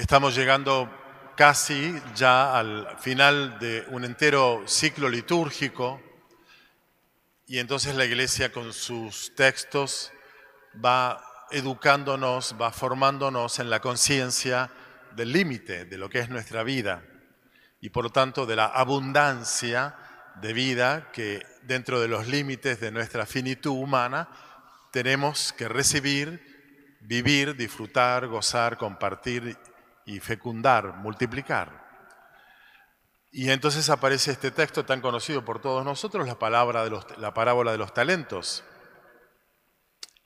Estamos llegando casi ya al final de un entero ciclo litúrgico y entonces la iglesia con sus textos va educándonos, va formándonos en la conciencia del límite de lo que es nuestra vida y por lo tanto de la abundancia de vida que dentro de los límites de nuestra finitud humana tenemos que recibir, vivir, disfrutar, gozar, compartir y fecundar, multiplicar. Y entonces aparece este texto tan conocido por todos nosotros, la, palabra de la parábola de los talentos,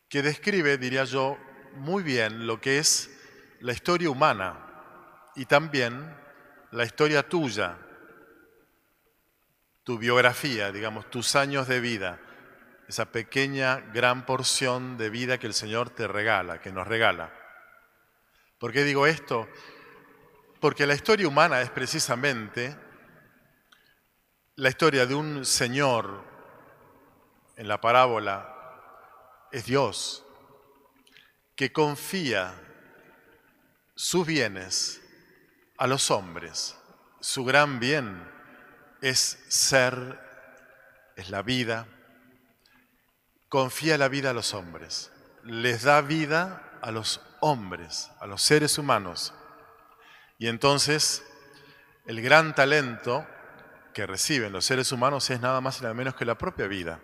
que describe, diría yo, muy bien lo que es la historia humana y también la historia tuya, tu biografía, digamos, tus años de vida, esa pequeña, gran porción de vida que el Señor te regala, que nos regala. ¿Por qué digo esto? Porque la historia humana es precisamente la historia de un Señor, en la parábola, es Dios, que confía sus bienes a los hombres. Su gran bien es ser, es la vida. Confía la vida a los hombres. Les da vida a los hombres, a los seres humanos. Y entonces el gran talento que reciben los seres humanos es nada más y nada menos que la propia vida.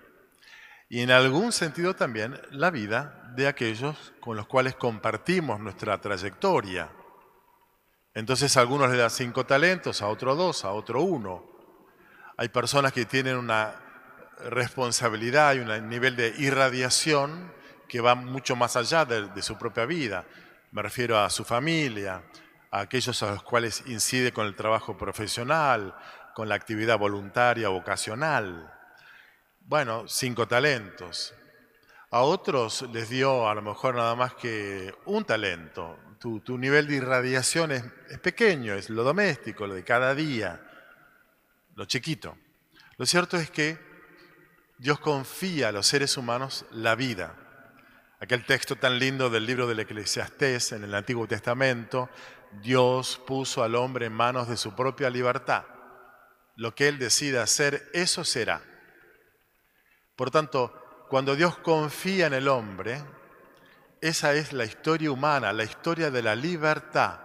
Y en algún sentido también la vida de aquellos con los cuales compartimos nuestra trayectoria. Entonces a algunos le da cinco talentos, a otro dos, a otro uno. Hay personas que tienen una responsabilidad y un nivel de irradiación que va mucho más allá de, su propia vida. Me refiero a su familia, a aquellos a los cuales incide con el trabajo profesional, con la actividad voluntaria, vocacional. Bueno, cinco talentos. A otros les dio a lo mejor nada más que un talento. Tu, nivel de irradiación es pequeño, es lo doméstico, lo de cada día lo chiquito. Lo cierto es que Dios confía a los seres humanos la vida. Aquel texto tan lindo del libro del Eclesiastés en el Antiguo Testamento, Dios puso al hombre en manos de su propia libertad. Lo que él decida hacer, eso será. Por tanto, cuando Dios confía en el hombre, esa es la historia humana, la historia de la libertad.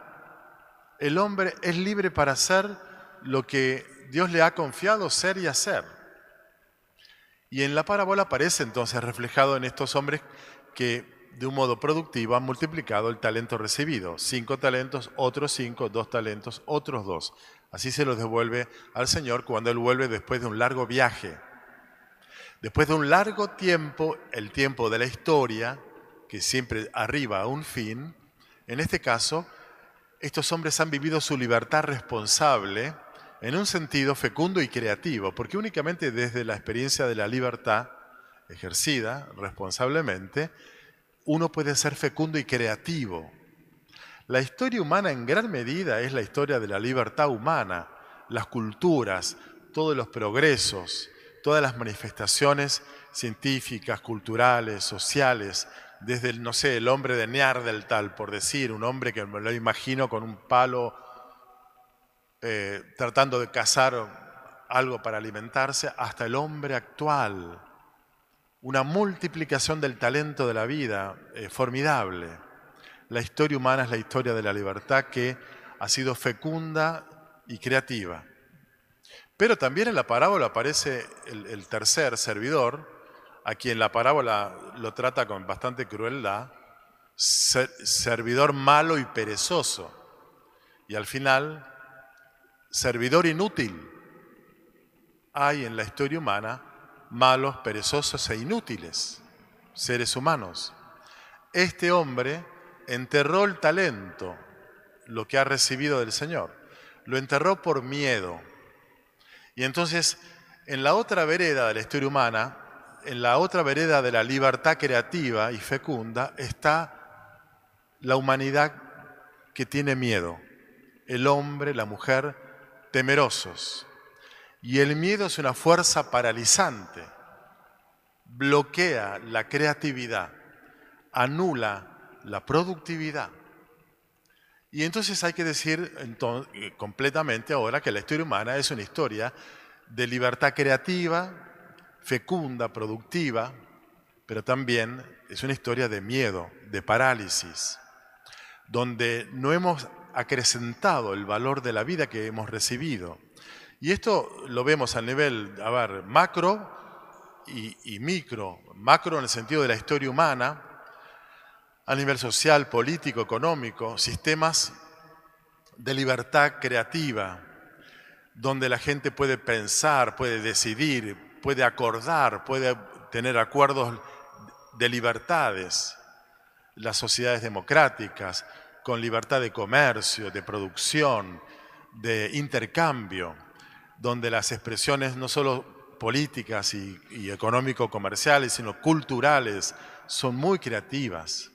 El hombre es libre para hacer lo que Dios le ha confiado ser y hacer. Y en la parábola aparece entonces reflejado en estos hombres que de un modo productivo han multiplicado el talento recibido. Cinco talentos, otros cinco, dos talentos, otros dos. Así se los devuelve al Señor cuando Él vuelve después de un largo viaje. Después de un largo tiempo, el tiempo de la historia, que siempre arriba a un fin, en este caso, estos hombres han vivido su libertad responsable en un sentido fecundo y creativo, porque únicamente desde la experiencia de la libertad ejercida responsablemente, uno puede ser fecundo y creativo. La historia humana en gran medida es la historia de la libertad humana, las culturas, todos los progresos, todas las manifestaciones científicas, culturales, sociales, desde el, no sé, el hombre de Neandertal, por decir, un hombre que me lo imagino con un palo eh, tratando de cazar algo para alimentarse, hasta el hombre actual. Una multiplicación del talento de la vida eh, formidable. La historia humana es la historia de la libertad que ha sido fecunda y creativa. Pero también en la parábola aparece el, tercer servidor, a quien la parábola lo trata con bastante crueldad, servidor malo y perezoso. Y al final servidor inútil. Hay en la historia humana malos, perezosos e inútiles, seres humanos. Este hombre enterró el talento, lo que ha recibido del Señor. Lo enterró por miedo. Y entonces, en la otra vereda de la historia humana, en la otra vereda de la libertad creativa y fecunda, está la humanidad que tiene miedo. El hombre, la mujer, temerosos. Y el miedo es una fuerza paralizante, bloquea la creatividad, anula la productividad. Y entonces hay que decir eh, completamente ahora que la historia humana es una historia de libertad creativa, fecunda, productiva, pero también es una historia de miedo, de parálisis, donde no hemos acrecentado el valor de la vida que hemos recibido. Y esto lo vemos a nivel, a ver, macro y, micro. Macro en el sentido de la historia humana, a nivel social, político, económico, sistemas de libertad creativa, donde la gente puede pensar, puede decidir, puede acordar, puede tener acuerdos de libertades, las sociedades democráticas, con libertad de comercio, de producción, de intercambio, donde las expresiones no solo políticas y, económico-comerciales, sino culturales, son muy creativas.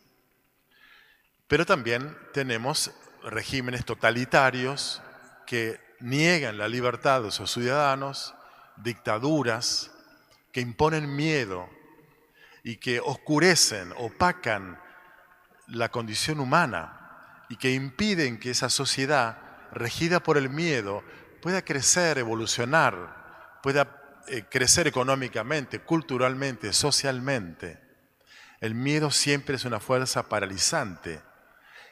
Pero también tenemos regímenes totalitarios que niegan la libertad de sus ciudadanos, dictaduras que imponen miedo y que oscurecen, opacan la condición humana y que impiden que esa sociedad, regida por el miedo, pueda crecer, evolucionar, pueda eh, crecer económicamente, culturalmente, socialmente. El miedo siempre es una fuerza paralizante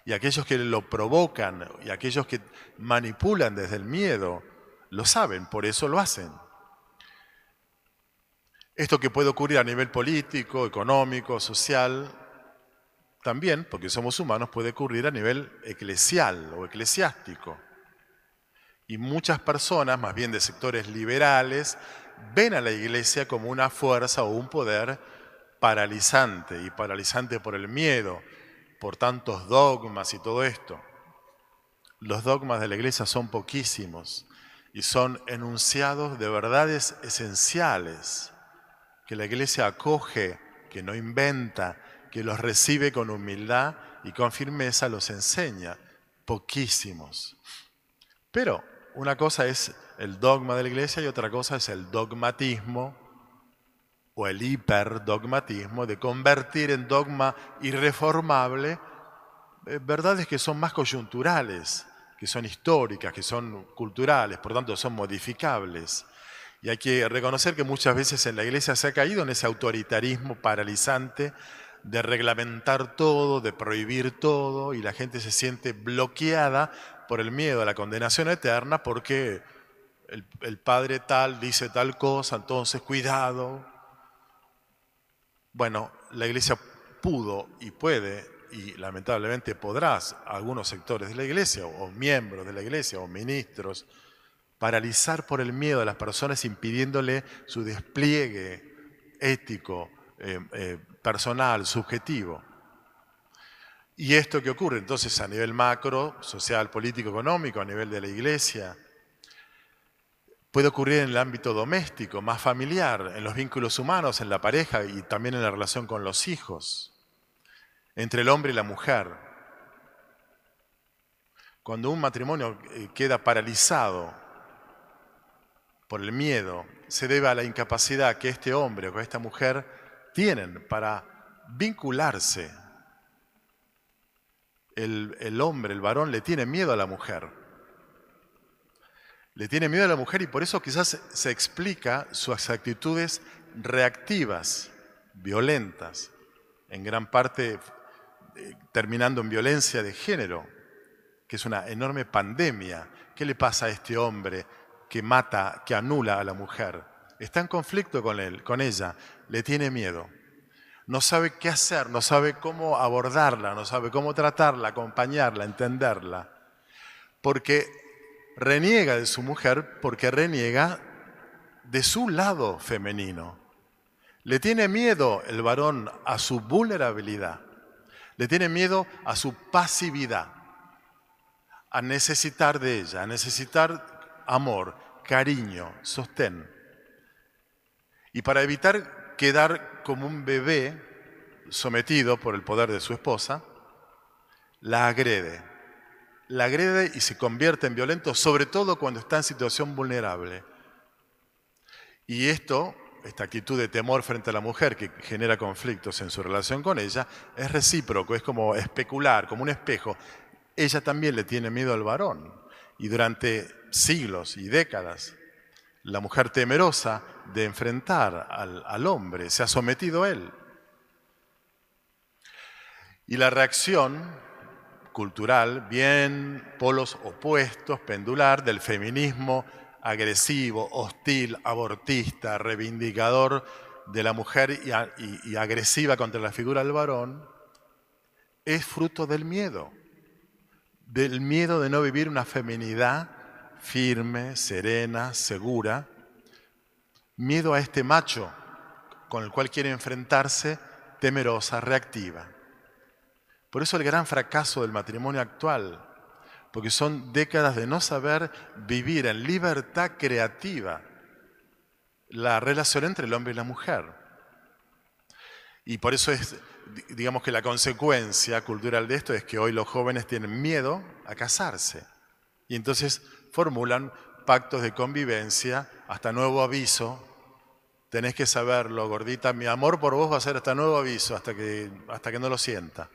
y aquellos que lo provocan y aquellos que manipulan desde el miedo lo saben, por eso lo hacen. Esto que puede ocurrir a nivel político, económico, social, también, porque somos humanos, puede ocurrir a nivel eclesial o eclesiástico. Y muchas personas, más bien de sectores liberales, ven a la iglesia como una fuerza o un poder paralizante, y paralizante por el miedo, por tantos dogmas y todo esto. Los dogmas de la iglesia son poquísimos y son enunciados de verdades esenciales que la iglesia acoge, que no inventa, que los recibe con humildad y con firmeza, los enseña. Poquísimos. Pero una cosa es el dogma de la iglesia y otra cosa es el dogmatismo o el hiperdogmatismo de convertir en dogma irreformable eh, verdades que son más coyunturales, que son históricas, que son culturales, por tanto son modificables. Y hay que reconocer que muchas veces en la iglesia se ha caído en ese autoritarismo paralizante de reglamentar todo, de prohibir todo, y la gente se siente bloqueada por el miedo a la condenación eterna porque el, padre tal dice tal cosa, entonces cuidado. Bueno, la iglesia pudo y puede, y lamentablemente podrás, algunos sectores de la iglesia, o miembros de la iglesia, o ministros, paralizar por el miedo a las personas impidiéndole su despliegue ético, eh, eh, personal, subjetivo. ¿Y esto qué ocurre? Entonces a nivel macro, social, político, económico, a nivel de la iglesia, puede ocurrir en el ámbito doméstico, más familiar, en los vínculos humanos, en la pareja y también en la relación con los hijos, entre el hombre y la mujer. Cuando un matrimonio eh, queda paralizado por el miedo se debe a la incapacidad que este hombre o que esta mujer tienen para vincularse. El, el, hombre, el varón, le tiene miedo a la mujer. Le tiene miedo a la mujer y por eso quizás se explica sus actitudes reactivas, violentas, en gran parte eh, terminando en violencia de género, que es una enorme pandemia. ¿Qué le pasa a este hombre que mata, que anula a la mujer. Está en conflicto con él, con ella, le tiene miedo. No sabe qué hacer, no sabe cómo abordarla, no sabe cómo tratarla, acompañarla, entenderla. Porque reniega de su mujer, porque reniega de su lado femenino. Le tiene miedo el varón a su vulnerabilidad. Le tiene miedo a su pasividad, a necesitar de ella, a necesitar amor, cariño, sostén. Y para evitar quedar como un bebé sometido por el poder de su esposa, la agrede. La agrede y se convierte en violento, sobre todo cuando está en situación vulnerable. Y esto, esta actitud de temor frente a la mujer que genera conflictos en su relación con ella, es recíproco, es como especular, como un espejo. ella también le tiene miedo al varón. Y durante siglos y décadas, la mujer temerosa de enfrentar al, hombre se ha sometido a él. Y la reacción cultural, bien polos opuestos, pendular, del feminismo agresivo, hostil, abortista, reivindicador de la mujer y, agresiva contra la figura del varón, es fruto del miedo, del miedo de no vivir una feminidad firme, serena, segura, miedo a este macho con el cual quiere enfrentarse, temerosa, reactiva. Por eso el gran fracaso del matrimonio actual, porque son décadas de no saber vivir en libertad creativa la relación entre el hombre y la mujer. Y por eso es, digamos que la consecuencia cultural de esto es que hoy los jóvenes tienen miedo a casarse. Y entonces formulan pactos de convivencia hasta nuevo aviso. Tenés que saberlo, gordita, mi amor por vos va a ser hasta nuevo aviso, hasta que, hasta que no lo sienta.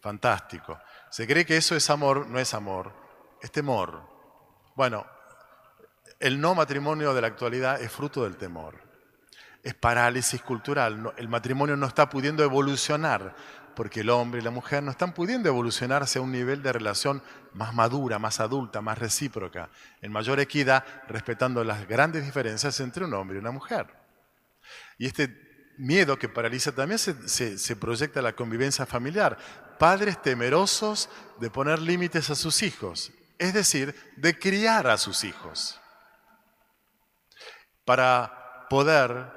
Fantástico. Se cree que eso es amor, no es amor, es temor. Bueno, el no matrimonio de la actualidad es fruto del temor. Es parálisis cultural. El matrimonio no está pudiendo evolucionar porque el hombre y la mujer no están pudiendo evolucionar hacia un nivel de relación más madura, más adulta, más recíproca, en mayor equidad, respetando las grandes diferencias entre un hombre y una mujer. Y este miedo que paraliza también se, proyecta en la convivencia familiar. Padres temerosos de poner límites a sus hijos, es decir, de criar a sus hijos, para poder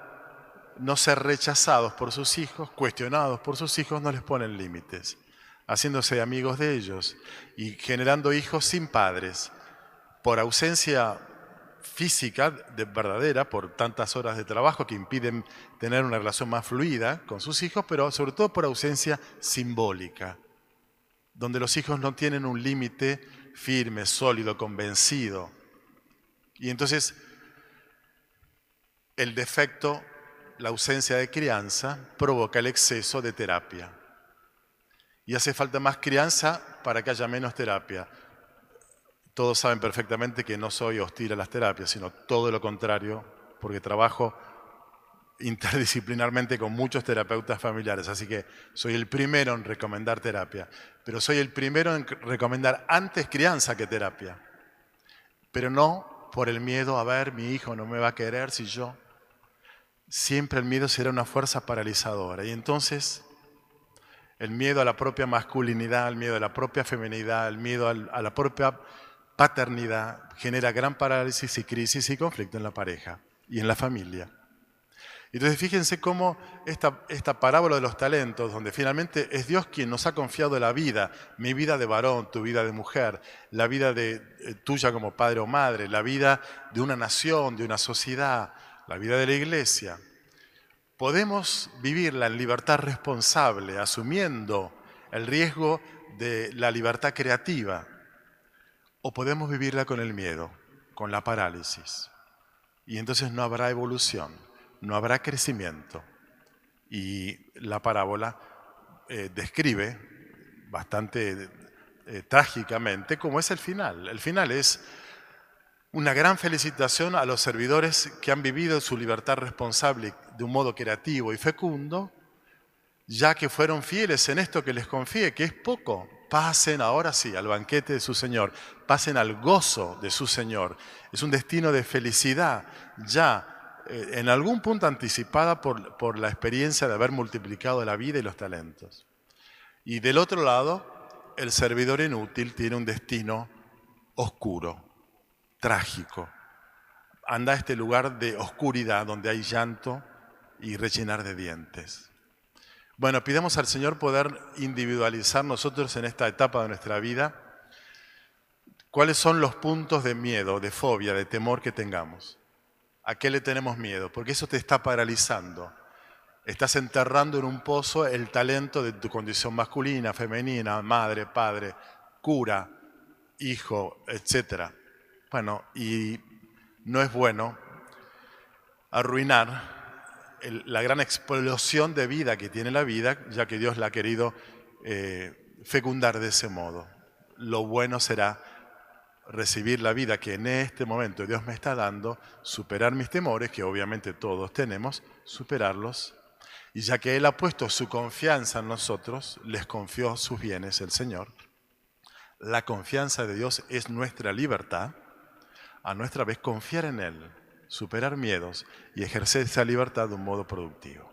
no ser rechazados por sus hijos, cuestionados por sus hijos, no les ponen límites, haciéndose amigos de ellos y generando hijos sin padres, por ausencia física de verdadera por tantas horas de trabajo que impiden tener una relación más fluida con sus hijos, pero sobre todo por ausencia simbólica, donde los hijos no tienen un límite firme, sólido, convencido. Y entonces el defecto, la ausencia de crianza, provoca el exceso de terapia. Y hace falta más crianza para que haya menos terapia. Todos saben perfectamente que no soy hostil a las terapias, sino todo lo contrario, porque trabajo interdisciplinarmente con muchos terapeutas familiares, así que soy el primero en recomendar terapia, pero soy el primero en recomendar antes crianza que terapia, pero no por el miedo a ver, mi hijo no me va a querer si yo... Siempre el miedo será una fuerza paralizadora y entonces el miedo a la propia masculinidad, el miedo a la propia feminidad, el miedo a la propia paternidad genera gran parálisis y crisis y conflicto en la pareja y en la familia. Entonces fíjense cómo esta, esta parábola de los talentos, donde finalmente es Dios quien nos ha confiado la vida, mi vida de varón, tu vida de mujer, la vida de, eh, tuya como padre o madre, la vida de una nación, de una sociedad, la vida de la iglesia, podemos vivirla en libertad responsable, asumiendo el riesgo de la libertad creativa, o podemos vivirla con el miedo, con la parálisis. Y entonces no habrá evolución, no habrá crecimiento. Y la parábola eh, describe bastante eh, trágicamente cómo es el final. El final es una gran felicitación a los servidores que han vivido su libertad responsable de un modo creativo y fecundo, ya que fueron fieles en esto que les confíe, que es poco, pasen ahora sí al banquete de su Señor, pasen al gozo de su Señor. Es un destino de felicidad ya eh, en algún punto anticipada por, por la experiencia de haber multiplicado la vida y los talentos. Y del otro lado, el servidor inútil tiene un destino oscuro, trágico. Anda a este lugar de oscuridad donde hay llanto y rellenar de dientes. Bueno, pidamos al Señor poder individualizar nosotros en esta etapa de nuestra vida cuáles son los puntos de miedo, de fobia, de temor que tengamos. ¿A qué le tenemos miedo? Porque eso te está paralizando. Estás enterrando en un pozo el talento de tu condición masculina, femenina, madre, padre, cura, hijo, etc. Bueno, y no es bueno arruinar la gran explosión de vida que tiene la vida, ya que Dios la ha querido eh, fecundar de ese modo. lo bueno será recibir la vida que en este momento Dios me está dando, superar mis temores, que obviamente todos tenemos, superarlos. Y ya que Él ha puesto su confianza en nosotros, les confió sus bienes el Señor. La confianza de Dios es nuestra libertad. A nuestra vez confiar en Él, superar miedos y ejercer esa libertad de un modo productivo.